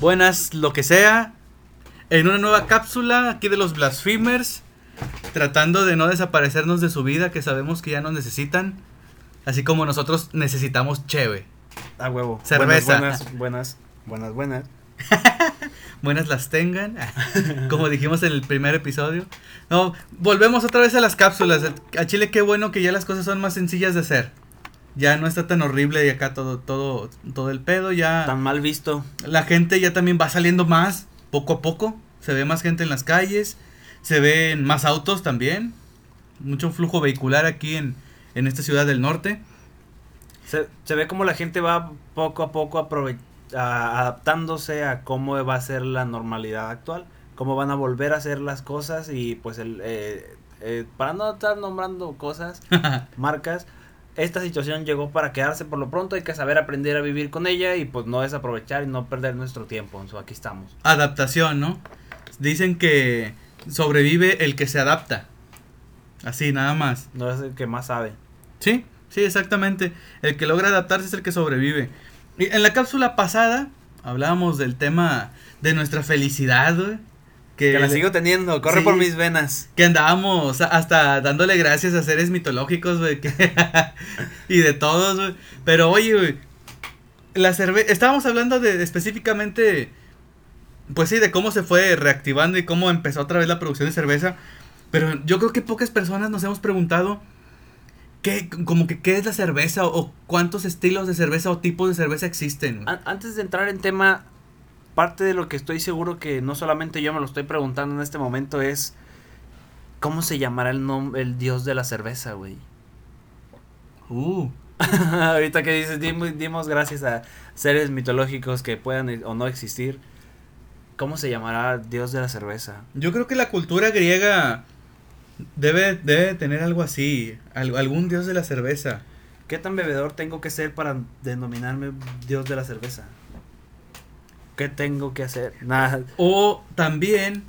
buenas lo que sea, en una nueva cápsula aquí de los Blasphemers, tratando de no desaparecernos de su vida, que sabemos que ya nos necesitan, así como nosotros necesitamos cheve. A huevo. Cerveza. Buenas, buenas, buenas, buenas. Buenas las tengan, como dijimos en el primer episodio. No, volvemos otra vez a las cápsulas. A Chile qué bueno que ya las cosas son más sencillas de hacer. Ya no está tan horrible y acá todo todo todo el pedo ya Tan mal visto. la gente ya también va saliendo más poco a poco. Se ve más gente en las calles, se ven más autos también. Mucho flujo vehicular aquí en en esta ciudad del norte. Se, se ve como la gente va poco a poco a- adaptándose a cómo va a ser la normalidad actual, cómo van a volver a hacer las cosas y pues el eh, eh, para no estar nombrando cosas, marcas, esta situación llegó para quedarse por lo pronto, hay que saber aprender a vivir con ella y pues no desaprovechar y no perder nuestro tiempo, so, aquí estamos. adaptación, ¿no? Dicen que sobrevive el que se adapta. Así, nada más. No es el que más sabe. Sí, sí, exactamente. El que logra adaptarse es el que sobrevive. Y en la cápsula pasada hablábamos del tema de nuestra felicidad, güey. Que, Que la sigo teniendo, corre Sí. por mis venas. que andábamos hasta dándole gracias a seres mitológicos, güey. que- y de todos, güey. Pero oye, güey. La cerveza. Estábamos hablando de, de específicamente. Pues sí, de cómo se fue reactivando y cómo empezó otra vez la producción de cerveza. Pero yo creo que pocas personas nos hemos preguntado. ¿Qué, como que, ¿Qué es la cerveza? O, cuántos estilos de cerveza o tipos de cerveza existen? Antes de entrar en tema, parte de lo que estoy seguro que no solamente yo me lo estoy preguntando en este momento es cómo se llamará el nombre, el dios de la cerveza, güey. Uh, Ahorita que dices, dimos, dimos gracias a seres mitológicos que puedan e- o no existir. ¿Cómo se llamará dios de la cerveza? Yo creo que la cultura griega debe, debe tener algo así. al- algún dios de la cerveza. ¿Qué tan bebedor tengo que ser para denominarme dios de la cerveza? ¿Qué tengo que hacer? Nada. O también,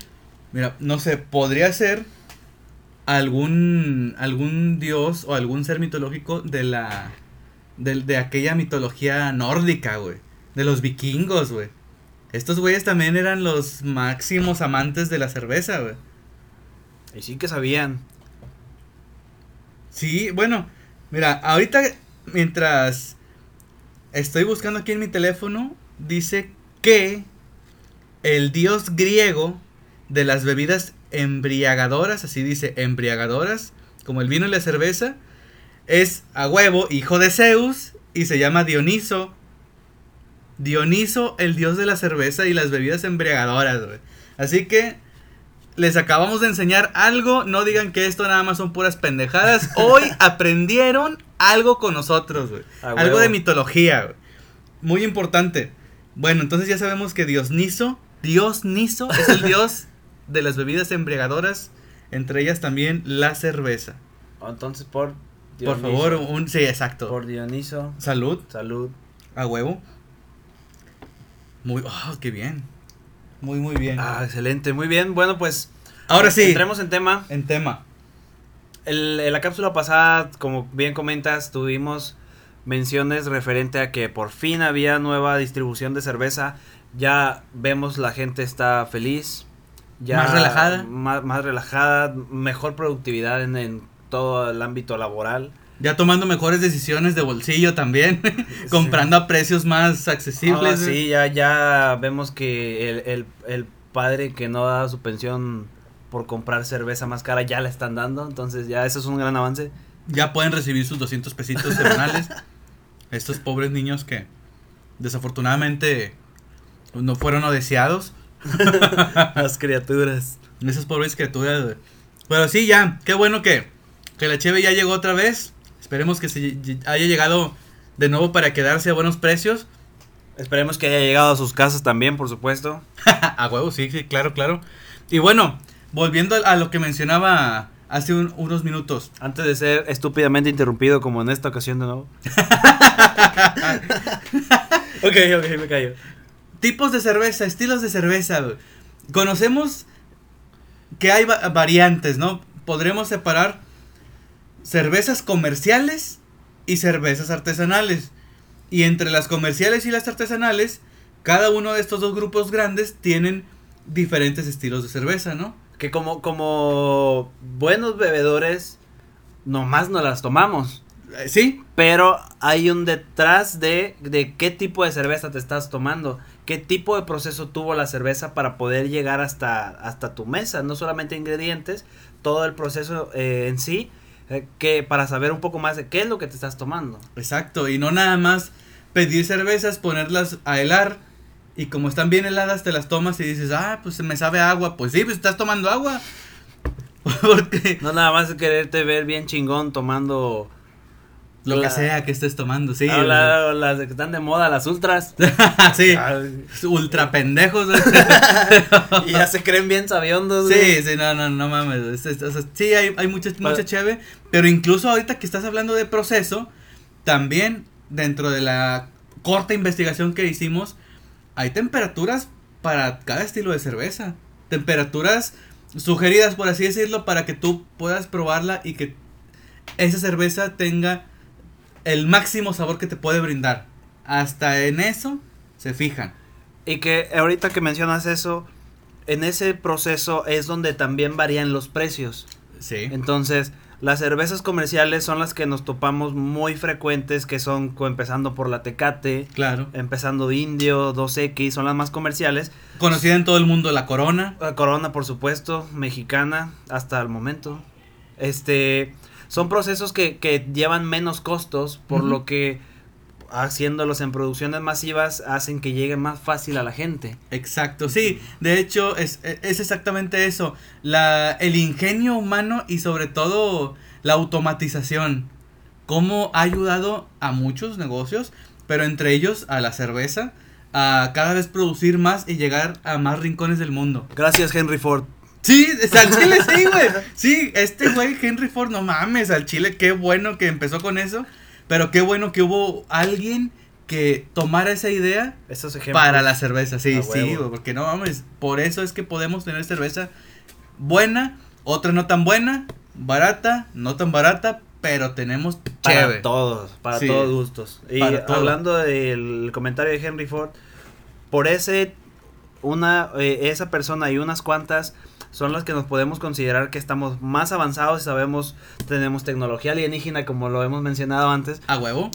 mira, no sé, podría ser algún algún dios o algún ser mitológico de la de, de aquella mitología nórdica, güey, de los vikingos, güey. Estos güeyes también eran los máximos amantes de la cerveza, güey. Y sí que sabían. Sí, bueno, mira, ahorita mientras estoy buscando aquí en mi teléfono, dice que el dios griego de las bebidas embriagadoras, así dice, embriagadoras, como el vino y la cerveza, es a huevo, hijo de Zeus, y se llama Dioniso. Dioniso, el dios de la cerveza y las bebidas embriagadoras, güey. Así que les acabamos de enseñar algo, no digan que esto nada más son puras pendejadas. Hoy aprendieron algo con nosotros, güey. Algo de mitología, güey. Muy importante. Bueno, entonces ya sabemos que Diosniso, Diosniso es el dios de las bebidas embriagadoras, entre ellas también la cerveza. Entonces, por Por Dioniso- favor, un sí, exacto. Por Dioniso, Salud, salud. a huevo. Muy, oh, qué bien. Muy, muy bien. Ah, excelente, muy bien. Bueno, pues. Ahora sí, Entremos en tema. en tema. El- en la cápsula pasada, como bien comentas, tuvimos menciones referente a que por fin había nueva distribución de cerveza. Ya vemos la gente está feliz. Ya Más relajada. Más, más relajada, mejor productividad en, en todo el ámbito laboral. Ya tomando mejores decisiones de bolsillo también. comprando a precios más accesibles. Ah, sí, ya, ya vemos que el, el, el padre que no da su pensión por comprar cerveza más cara ya la están dando. Entonces ya eso es un gran avance. Ya pueden recibir sus 200 pesitos semanales. Estos pobres niños que desafortunadamente no fueron no deseados. Las criaturas. Esas pobres criaturas. güey. Pero sí, ya. Qué bueno que, que la Cheve ya llegó otra vez. Esperemos que se haya llegado de nuevo para quedarse a buenos precios. Esperemos que haya llegado a sus casas también, por supuesto. a huevo, sí, sí, claro, claro. Y bueno, volviendo a, a lo que mencionaba hace un- unos minutos. Antes de ser estúpidamente interrumpido como en esta ocasión de nuevo. ok, ok, me callo. Tipos de cerveza, estilos de cerveza. Conocemos que hay va- variantes, ¿no? Podremos separar cervezas comerciales y cervezas artesanales. Y entre las comerciales y las artesanales cada uno de estos dos grupos grandes tienen diferentes estilos de cerveza, ¿no? Que como, como buenos bebedores, nomás no las tomamos. Eh, Sí, Pero hay un detrás de, de qué tipo de cerveza te estás tomando, qué tipo de proceso tuvo la cerveza para poder llegar hasta, hasta tu mesa, no solamente ingredientes, todo el proceso eh, en sí, eh, que para saber un poco más de qué es lo que te estás tomando. exacto. Y no nada más pedir cervezas, ponerlas a helar. Y como están bien heladas, te las tomas y dices, ah, pues me sabe agua. Pues sí, pues estás tomando agua. Porque No nada más quererte ver bien chingón tomando lo La- que sea que estés tomando, sí. Ah, la- las que están de moda, las ultras. sí, ultra pendejos. y ya se creen bien sabiondos. Sí, güey. sí, no, no, no mames. es- es- sí, hay, hay mucha, mucha Pa- cheve. Pero incluso ahorita que estás hablando de proceso, también dentro de la corta investigación que hicimos, hay temperaturas para cada estilo de cerveza. Temperaturas sugeridas, por así decirlo, para que tú puedas probarla y que esa cerveza tenga el máximo sabor que te puede brindar. Hasta en eso se fijan. Y que ahorita que mencionas eso, en ese proceso es donde también varían los precios. Sí. Entonces, las cervezas comerciales son las que nos topamos muy frecuentes, que son empezando por la Tecate, Claro. empezando Indio, 2X, son las más comerciales. Conocida en todo el mundo la Corona. La Corona, por supuesto, mexicana, hasta el momento. Este, son procesos que, que llevan menos costos, por lo que haciéndolos en producciones masivas hacen que lleguen más fácil a la gente. Exacto, sí, de hecho es, es exactamente eso, la, el ingenio humano y sobre todo la automatización, cómo ha ayudado a muchos negocios, pero entre ellos a la cerveza, a cada vez producir más y llegar a más rincones del mundo. Gracias, Henry Ford. Sí, al chile sí, güey. Sí, este güey Henry Ford, no mames, al chile, qué bueno que empezó con eso, pero qué bueno que hubo alguien que tomara esa idea para la cerveza, sí, sí, porque no mames, por eso es que podemos tener cerveza buena, otra no tan buena, barata, no tan barata, pero tenemos Para chévere. todos, para Sí. todos gustos. Y todo. hablando del comentario de Henry Ford, por ese, una, eh, esa persona y unas cuantas son las que nos podemos considerar que estamos más avanzados y sabemos, tenemos tecnología alienígena como lo hemos mencionado antes. A huevo.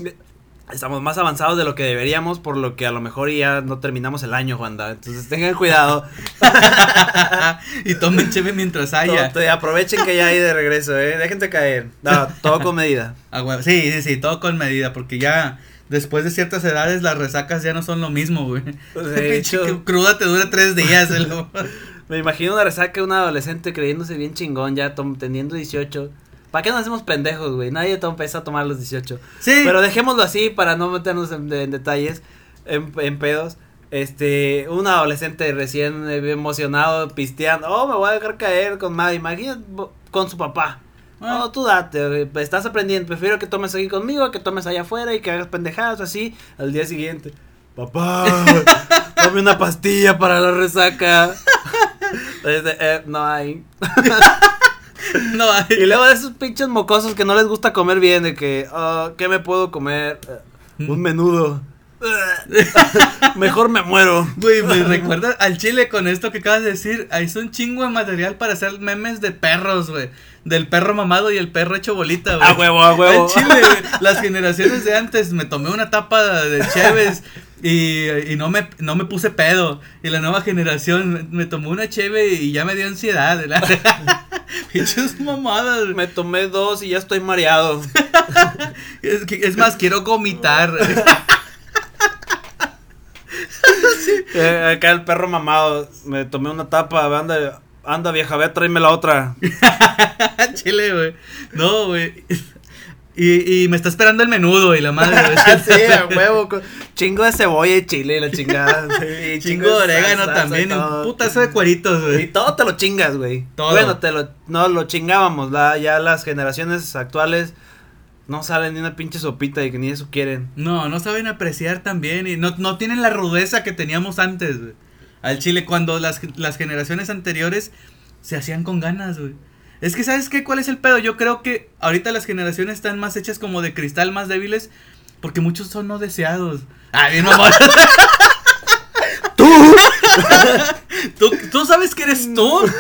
Estamos más avanzados de lo que deberíamos, por lo que a lo mejor ya no terminamos el año, Juanda. Entonces tengan cuidado. y tomen cheve mientras haya. Aprovechen que ya hay de regreso, eh. Déjense caer. No, todo con medida. A huevo. Sí, sí, sí, todo con medida, porque ya después de ciertas edades las resacas ya no son lo mismo, güey. Pues, de hecho- cruda te dura tres días. Me imagino una resaca de un adolescente creyéndose bien chingón, ya teniendo 18. ¿Para qué nos hacemos pendejos, güey? Nadie empieza a tomar los 18. Sí. Pero dejémoslo así para no meternos en, en detalles, en, en pedos. Este, un adolescente recién eh, emocionado, pisteando. Oh, me voy a dejar caer con madre. Imagínate con su papá. Ah. No, tú date, güey, estás aprendiendo. Prefiero que tomes aquí conmigo, que tomes allá afuera y que hagas pendejadas así al día siguiente. Papá, dame una pastilla para la resaca. Eh, no hay. no hay. Y luego de esos pinches mocosos que no les gusta comer bien, de que, ah, ¿qué me puedo comer? Eh, Un menudo. Mejor me muero. Güey, me recuerda al chile con esto que acabas de decir. Ahí es un chingo de material para hacer memes de perros, güey. Del perro mamado y el perro hecho bolita, güey. A huevo, a huevo. Al chile. Las generaciones de antes me tomé una tapa de Cheves y, y no, me, no me puse pedo. Y la nueva generación me, me tomó una cheve y ya me dio ansiedad. Pinches mamadas. Me tomé dos y ya estoy mareado. Es, más, quiero vomitar. Eh, acá el perro mamado. Me tomé una tapa. Anda, anda vieja, ve, tráeme la otra. Chile, güey. No, güey. Y, y me está esperando el menudo y la madre. sí, a huevo. con Chingo de cebolla y chile y la chingada. Sí, Chingo de orégano también. y Un putazo de cueritos, Y güey. todo te lo chingas, güey. Todo. Bueno, te lo, no lo chingábamos. La, ya las generaciones actuales no salen ni una pinche sopita y que ni eso quieren. No, no saben apreciar también. Y no, no tienen la rudeza que teníamos antes, güey. Al chile, cuando las, las generaciones anteriores se hacían con ganas, güey. Es que, ¿sabes qué? ¿Cuál es el pedo? Yo creo que ahorita las generaciones están más hechas como de cristal, más débiles. Porque muchos son no deseados. Ah, bien, mamón. ¿Tú, ¿Tú sabes que eres tú?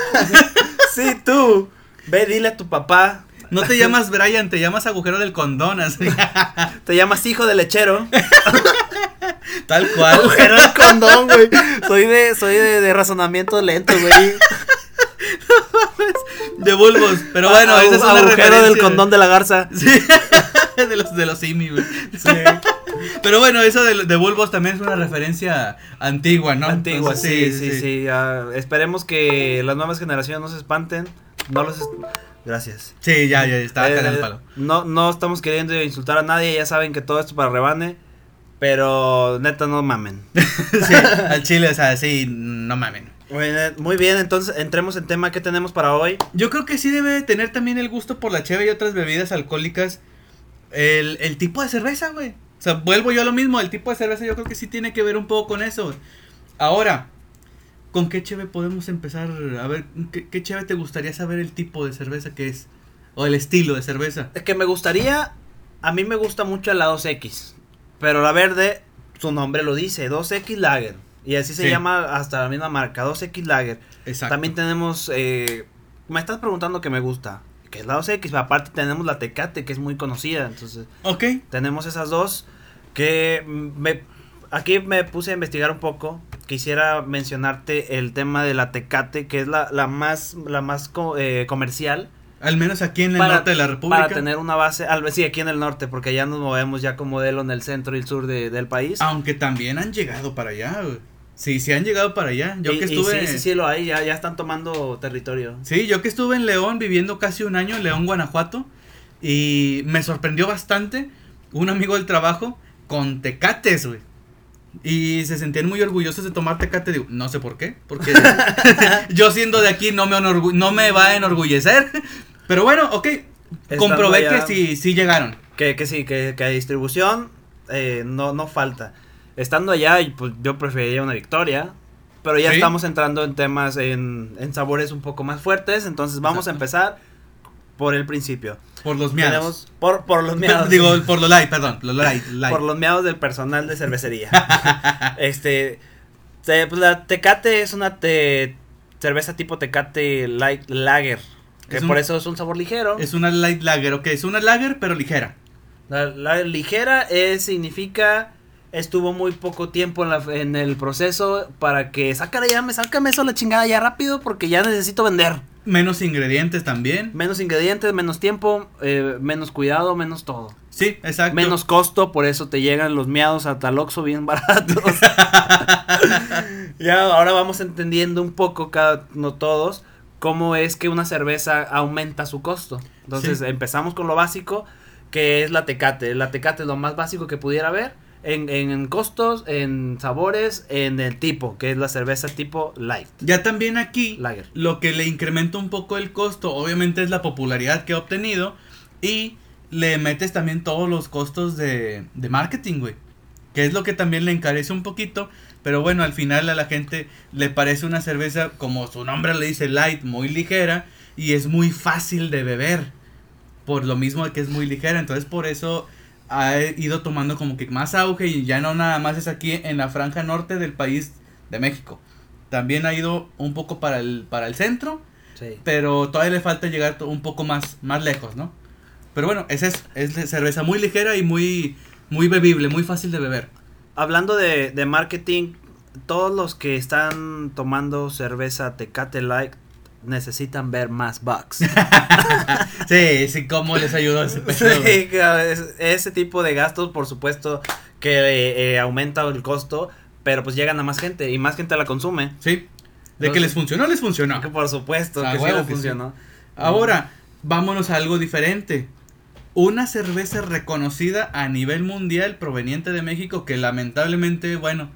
sí, tú. Ve, dile a tu papá. No te llamas Brian, te llamas agujero del condón. Así. Te llamas hijo de lechero. Tal cual. Agujero del condón, güey. Soy de, soy de, de razonamiento lento, güey. De bulbos. Pero bueno, esa es una agujero referencia. del condón de la garza. Sí. de los de los simi, güey. Pero bueno, eso de, de bulbos también es una referencia antigua, ¿no? Antigua, Entonces, sí, sí, sí. ah, esperemos que las nuevas generaciones no se espanten. No los. est- Gracias. Sí, ya, ya, estaba Eh, acá en el palo. no, no estamos queriendo insultar a nadie. Ya saben que todo esto es para rebane. Pero neta, no mamen. Sí, al chile, o sea, sí, no mamen. Muy bien, entonces entremos en tema que tenemos para hoy. Yo creo que sí debe tener también el gusto por la cheve y otras bebidas alcohólicas. El, el tipo de cerveza, güey. O sea, vuelvo yo a lo mismo. El tipo de cerveza yo creo que sí tiene que ver un poco con eso. Ahora, ¿con qué cheve podemos empezar? A ver, ¿qué, qué cheve te gustaría saber el tipo de cerveza que es? O el estilo de cerveza. Es que me gustaría. A mí me gusta mucho la 2X. Pero la verde, su nombre lo dice: 2X Lager. Y así se Sí. llama hasta la misma marca: 2X Lager. Exacto. También tenemos. eh, me estás preguntando qué me gusta. Que es la 2X. Aparte, tenemos la Tecate, que es muy conocida. Entonces, Ok. tenemos esas dos. Que me. Aquí me puse a investigar un poco. Quisiera mencionarte el tema de la Tecate, que es la, la más, la más co- eh, comercial. Al menos aquí en el Para- norte de la República. Para tener una base, al sí, aquí en el norte, porque ya nos movemos ya con modelo en el centro y el sur de- del país. Aunque también han llegado para allá, güey. Sí, sí han llegado para allá. Yo Y- que y estuve. sí, sí, sí, lo hay, ya, ya están tomando territorio. Sí, yo que estuve en León viviendo casi un año en León, Guanajuato, y me sorprendió bastante un amigo del trabajo con tecates, güey. Y se sentían muy orgullosos de tomar tecate, digo, no sé por qué, porque yo siendo de aquí no me, no me va a enorgullecer. Pero bueno, ok, comprobé allá- que sí, sí llegaron. Que, que sí, que, que distribución eh, no, no falta. Estando allá, pues yo preferiría una victoria. Pero ya Sí. estamos entrando en temas, en, en sabores un poco más fuertes. Entonces vamos a empezar por el principio. Por los miados. Por, por los miados. Digo, por los light, perdón, los light, light. Por los miados del personal de cervecería. este. te- pues, la Tecate es una te- cerveza tipo Tecate Light Lager. Que Es un- por eso es un sabor ligero. Es una light lager, ok, es una lager pero ligera. La, la ligera es, significa. Estuvo muy poco tiempo en, la- en el proceso para que. Sácale ya, me sácame eso la chingada ya rápido porque ya necesito vender. Menos ingredientes también. Menos ingredientes, menos tiempo, eh, menos cuidado, menos todo. Sí, exacto. Menos costo, por eso te llegan los miados a Taloxo bien baratos. ya ahora vamos entendiendo un poco cada no todos cómo es que una cerveza aumenta su costo. Entonces Sí. empezamos con lo básico que es la Tecate. La Tecate es lo más básico que pudiera haber en, en costos, en sabores, en el tipo, que es la cerveza tipo light. Ya también aquí, Lager. lo que le incrementa un poco el costo, obviamente es la popularidad que ha obtenido y le metes también todos los costos de, de marketing, güey. Que es lo que también le encarece un poquito, pero bueno, al final a la gente le parece una cerveza, como su nombre le dice, light, muy ligera y es muy fácil de beber. Por lo mismo que es muy ligera, entonces por eso ha ido tomando como que más auge y ya no nada más es aquí en la franja norte del país de México. También ha ido un poco para el, para el centro, Sí. pero todavía le falta llegar un poco más, más lejos, ¿no? Pero bueno, esa es, es de cerveza muy ligera y muy, muy bebible, muy fácil de beber. Hablando de, de marketing, todos los que están tomando cerveza Tecate Light necesitan ver más bucks. Sí, sí, cómo les ayudó ese. Sí, ese tipo de gastos, por supuesto, que eh, eh, aumenta el costo, pero pues llegan a más gente y más gente la consume. Sí. De que les funcionó, les funcionó. Que por supuesto, A que sí huevo le que sí. funcionó. Ahora, vámonos a algo diferente. Una cerveza reconocida a nivel mundial proveniente de México que lamentablemente, bueno,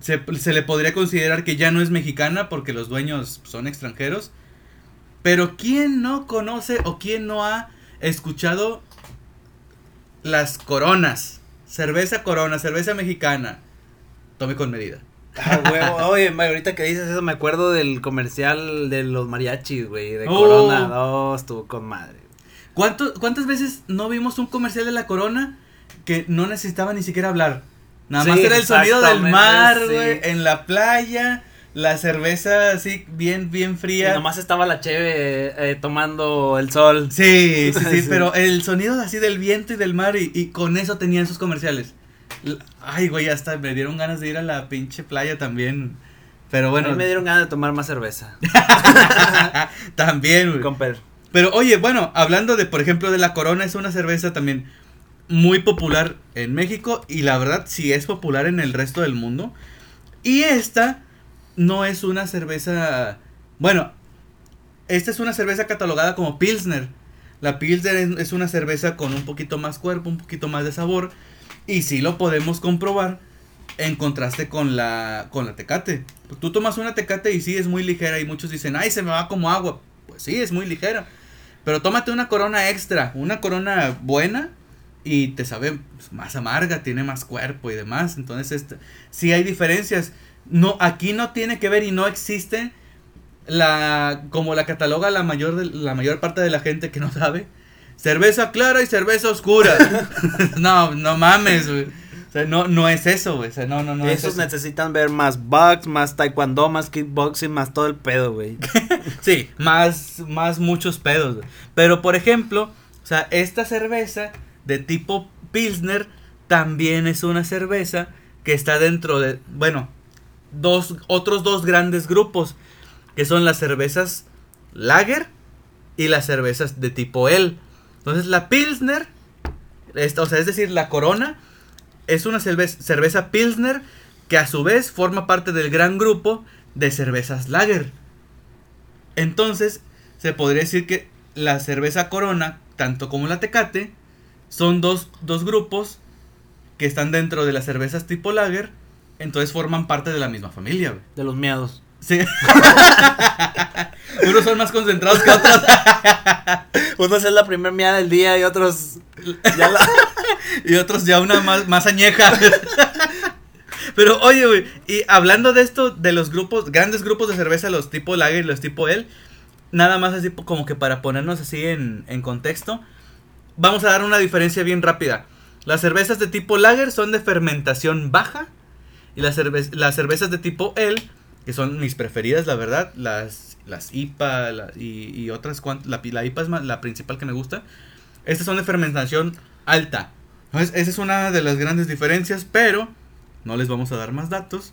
se, se le podría considerar que ya no es mexicana porque los dueños son extranjeros. Pero ¿quién no conoce o quién no ha escuchado las coronas? Cerveza corona, cerveza mexicana. Tome con medida. Ah, huevo. Oye, ahorita que dices eso, me acuerdo del comercial de los mariachis, güey, de Oh. Corona. No, estuvo con madre. ¿Cuánto- ¿Cuántas veces no vimos un comercial de la corona que no necesitaba ni siquiera hablar? Nada Sí, más era el sonido del mar, sí. güey, en la playa. la cerveza así bien, bien Y fría. nomás estaba la cheve eh, tomando el sol. Sí, sí, sí, Sí. pero el sonido así del viento y del mar y, y con eso tenían sus comerciales. Ay, güey, hasta me dieron ganas de ir a la pinche playa también. Pero Bueno, bueno, me dieron ganas de tomar más cerveza. también, güey. Comper. Pero oye, bueno, hablando de, por ejemplo, de la Corona, es una cerveza también muy popular en México y la verdad sí es popular en el resto del mundo. Y esta no es una cerveza, bueno, esta es una cerveza catalogada como Pilsner. La Pilsner es, una cerveza con un poquito más cuerpo, un poquito más de sabor y sí lo podemos comprobar en contraste con la con la Tecate. Tú tomas una Tecate y sí es muy ligera y muchos dicen, "Ay, se me va como agua." Pues sí, es muy ligera. Pero tómate una corona extra, una corona buena y te sabe más amarga, tiene más cuerpo y demás. Entonces, este, sí hay diferencias. No, aquí no tiene que ver y no existe la como la cataloga la mayor de- la mayor parte de la gente que no sabe. Cerveza clara y cerveza oscura. no, no mames, güey. O sea, no, no es eso, güey. O sea, no, no, no es Esos eso. necesitan ver más bugs, más taekwondo, más kickboxing, más todo el pedo, güey. Sí, más, más muchos pedos. güey. Pero por ejemplo, o sea, esta cerveza de tipo Pilsner también es una cerveza que está dentro de, bueno, dos, otros dos grandes grupos, que son las cervezas Lager y las cervezas de tipo L. Entonces la Pilsner, esta, o sea, es decir, la Corona, es una cerveza, cerveza Pilsner que a su vez forma parte del gran grupo de cervezas Lager. Entonces, se podría decir que la cerveza Corona, tanto como la Tecate, son dos, dos grupos que están dentro de las cervezas tipo Lager, entonces forman parte de la misma familia. De los miados. Sí. Unos son más concentrados que otros. Unos es la primer miada del día y otros. Ya la... y otros ya una más, más añeja. Pero oye, güey, y hablando de esto, de los grupos, grandes grupos de cerveza, los tipo Lager y los tipo L, nada más así como que para ponernos así en, en contexto, vamos a dar una diferencia bien rápida. Las cervezas de tipo Lager son de fermentación baja y las, cerve- las cervezas de tipo L, que son mis preferidas, la verdad, las, las IPA la- y, y otras cuantas, la, la IPA es más- la principal que me gusta, estas son de fermentación alta. Entonces, esa es una de las grandes diferencias, pero no les vamos a dar más datos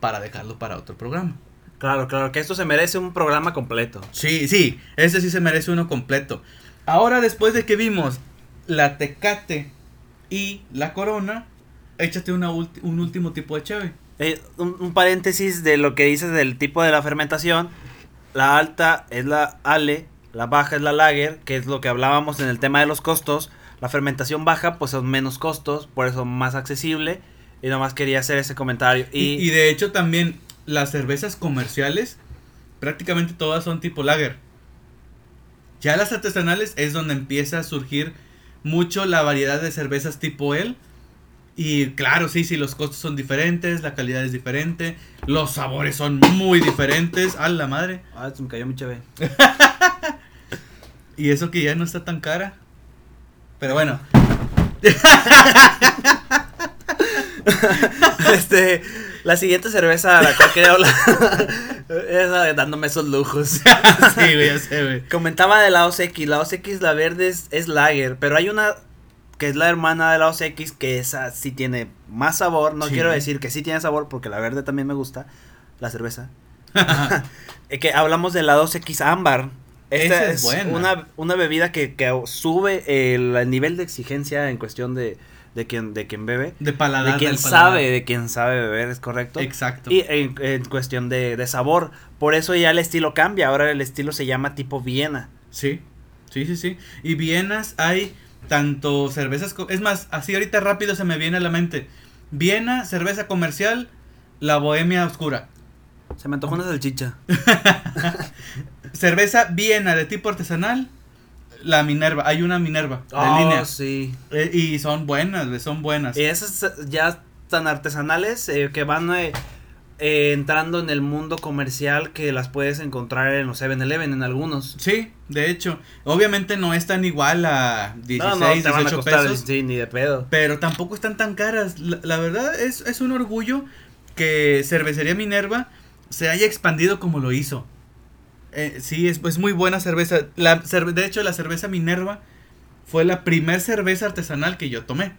para dejarlo para otro programa. Claro, claro, que esto se merece un programa completo. Sí, sí, ese sí se merece uno completo. Ahora, después de que vimos la Tecate y la Corona, échate una un último tipo de cheve. Eh, un, un paréntesis de lo que dices del tipo de la fermentación. La alta es la Ale, la baja es la lager, que es lo que hablábamos en el tema de los costos. La fermentación baja, pues son menos costos, por eso más accesible. Y nomás quería hacer ese comentario. Y, Y, y de hecho también las cervezas comerciales, prácticamente todas son tipo lager. Ya las artesanales es donde empieza a surgir mucho la variedad de cervezas tipo L. Y claro, sí, sí, los costos son diferentes, la calidad es diferente, los sabores son muy diferentes, a la madre. Ah, se me cayó mi cheve. Y eso que ya no está tan cara. Pero bueno, este, la siguiente cerveza a la cual quería hablar es dándome esos lujos. sí, güey, ya sé, güey. Comentaba de la OCX, la OCX la verde es, es lager, pero hay una que es la hermana de la OCX que esa sí tiene más sabor, no Sí. quiero decir que sí tiene sabor porque la verde también me gusta, la cerveza. Eh, que hablamos de la 2X ámbar. Esta Esa es buena. Una, una bebida que, que sube el, el nivel de exigencia en cuestión de, de quien, de quien bebe. De paladar. De quien paladar. sabe, de quien sabe beber, es correcto. Exacto. Y en, en cuestión de, de sabor. Por eso ya el estilo cambia. Ahora el estilo se llama tipo Viena. Sí, sí, sí, sí. Y Vienas hay tanto cervezas, es más, así ahorita rápido se me viene a la mente. Viena, cerveza comercial, la bohemia oscura. Se me antojó una salchicha. Cerveza Viena de tipo artesanal, la Minerva. Hay una Minerva de Oh, línea. sí. Eh, y son buenas, son buenas. Y esas ya tan artesanales eh, que van eh, eh, entrando en el mundo comercial que las puedes encontrar en los 7-Eleven en algunos. Sí, de hecho, obviamente no están igual a 16, no, no, te van a 18 costar pesos. sí, ni de pedo. pero tampoco están tan caras. La, la verdad es, es un orgullo que Cervecería Minerva se haya expandido como lo hizo. Eh, sí, es, es muy buena cerveza. La, cerve- de hecho, la cerveza Minerva fue la primer cerveza artesanal que yo tomé.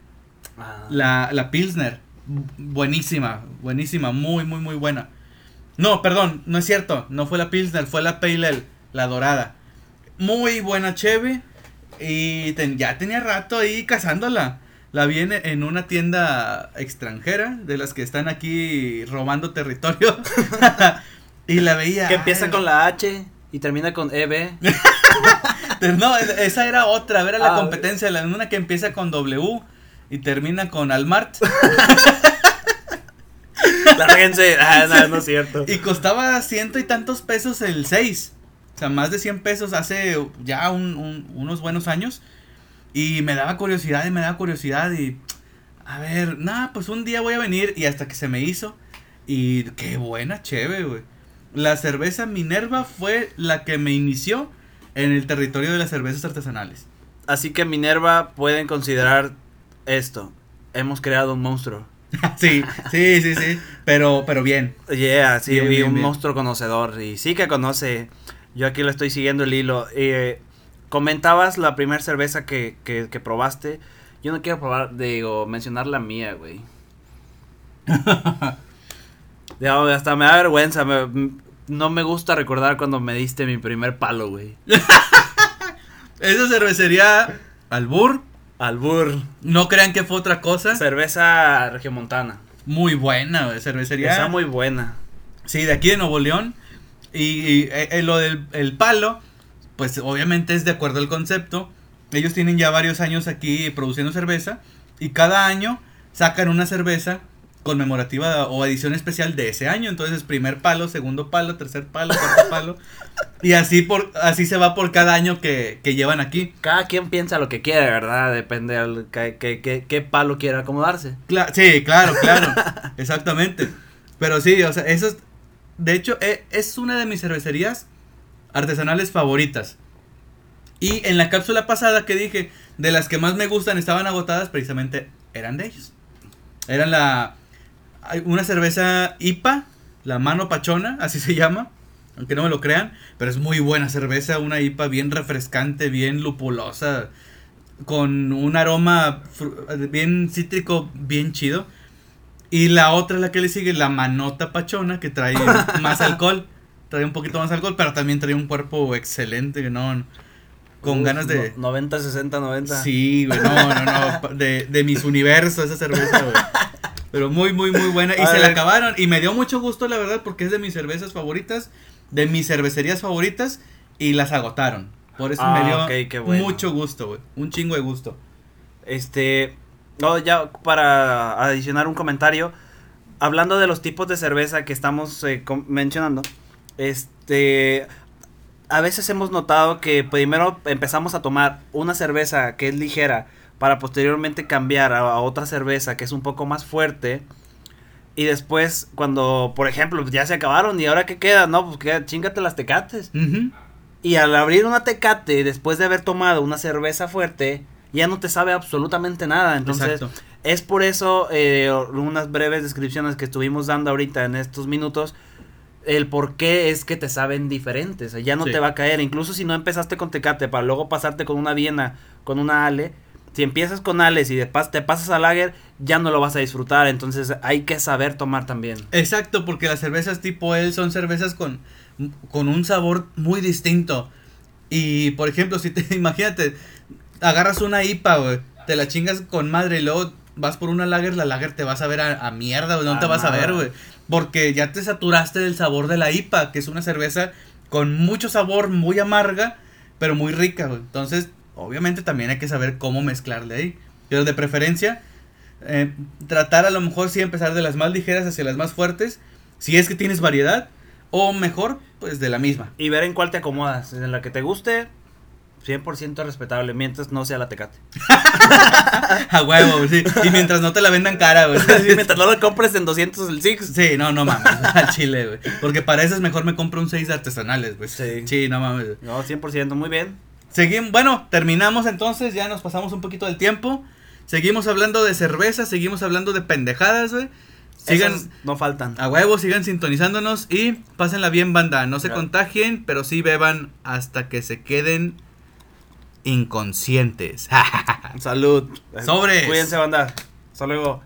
Ah. La, la Pilsner. Bu- Buenísima, buenísima, muy, muy, muy buena. No, perdón, no es cierto. No fue la Pilsner, fue la Pale Ale, la dorada. Muy buena cheve. Y ten- ya tenía rato ahí cazándola. La vi en, en una tienda extranjera, de las que están aquí robando territorio. y la veía. Que empieza ay, con la H y termina con E EB. No, esa era otra, era la Ah, competencia, la una que empieza con W y termina con Almart. Lárguense. Ah, no, no es cierto. Y costaba ciento y tantos pesos el 6. O sea, más de 100 pesos hace ya un- un- unos buenos años. Y me daba curiosidad y me daba curiosidad y... A ver, nada, pues un día voy a venir y hasta que se me hizo. Y qué buena, chévere, güey. La cerveza Minerva fue la que me inició en el territorio de las cervezas artesanales. Así que Minerva pueden considerar esto. Hemos creado un monstruo. sí, sí, sí, sí. Pero, pero bien. Yeah, sí, Bien, vi bien, un bien. monstruo conocedor y sí que conoce. Yo aquí le estoy siguiendo el hilo. Eh, comentabas la primera cerveza que, que, que probaste. Yo no quiero probar, digo, mencionar la mía, güey. Ya, hasta me da vergüenza. me- no me gusta recordar cuando me diste mi primer palo, güey. Esa cervecería Albur. Albur. No crean que fue otra cosa. Cerveza regiomontana. Muy buena, cervecería. Está muy buena. Sí, de aquí de Nuevo León. Y, y, eh, eh, lo del el palo, pues obviamente es de acuerdo al concepto. Ellos tienen ya varios años aquí produciendo cerveza. Y cada año sacan una cerveza conmemorativa o edición especial de ese año. Entonces, primer palo, segundo palo, tercer palo, cuarto palo. Y así por así se va por cada año que, que llevan aquí. Cada quien piensa lo que quiere, ¿verdad? Depende del que, que- que- qué palo quiera acomodarse. Cla- sí, claro, claro. exactamente. Pero sí, o sea, eso es. De hecho, e- es una de mis cervecerías artesanales favoritas. Y en la cápsula pasada que dije, de las que más me gustan estaban agotadas, precisamente eran de ellos. Eran la. Una cerveza IPA, la mano pachona, así se llama. Aunque no me lo crean, pero es muy buena cerveza, una IPA bien refrescante, bien lupulosa, con un aroma bien cítrico, bien chido. Y la otra, la que le sigue, la manota pachona, que trae más alcohol. Trae un poquito más alcohol, pero también trae un cuerpo excelente, que no, con Uf, ganas de... no- 90, 60, 90. Sí, güey, no, no, no, de, de mis universos esa cerveza, güey. Pero muy, muy, muy buena. Y A se ver. la acabaron. Y me dio mucho gusto, la verdad, porque es de mis cervezas favoritas, de mis cervecerías favoritas, y las agotaron. Por eso Ah, me dio qué bueno. mucho gusto, güey. Un chingo de gusto. Este, no, ya para adicionar un comentario, hablando de los tipos de cerveza que estamos eh, mencionando, este, a veces hemos notado que primero empezamos a tomar una cerveza que es ligera para posteriormente cambiar a, a otra cerveza que es un poco más fuerte. Y después, cuando, por ejemplo, ya se acabaron y ahora qué queda, no, pues queda, chingate las tecates. Y al abrir una tecate, después de haber tomado una cerveza fuerte, ya no te sabe absolutamente nada. Entonces, Exacto. es por eso eh, unas breves descripciones que estuvimos dando ahorita en estos minutos. El por qué es que te saben diferentes. O sea, ya no Sí. te va a caer. Incluso si no empezaste con Tecate para luego pasarte con una Viena, con una Ale. Si empiezas con Ales y te pasas a Lager, ya no lo vas a disfrutar. Entonces hay que saber tomar también. Exacto, porque las cervezas tipo él son cervezas con, con un sabor muy distinto. Y por ejemplo, si te imagínate, agarras una IPA, güey, te la chingas con madre y luego vas por una lager, la lager te vas a ver a, a mierda, güey, no te vas a ver, güey. Porque ya te saturaste del sabor de la IPA, que es una cerveza con mucho sabor, muy amarga, pero muy rica, güey. Entonces, obviamente también hay que saber cómo mezclarle ahí. Pero de preferencia, eh, tratar a lo mejor sí empezar de las más ligeras hacia las más fuertes, si es que tienes variedad, o mejor, pues de la misma. Y ver en cuál te acomodas. En la que te guste, 100% respetable. Mientras no sea la Tecate. A huevo, sí. Y mientras no te la vendan cara, güey. Sí, mientras no lo compres en 200 el Six. Sí, no, no mames, al chile, güey. Porque para eso es mejor me compro un 6 de artesanales, güey. Sí. Sí, no mames. No, 100%, muy bien. Seguimos, bueno, terminamos entonces, ya nos pasamos un poquito del tiempo. Seguimos hablando de cerveza, seguimos hablando de pendejadas, güey. Sigan no faltan. a huevo, sigan sintonizándonos y pásenla bien, banda. No se Claro. contagien, pero sí beban hasta que se queden inconscientes. Salud. Sobres. Cuídense, banda. Hasta luego.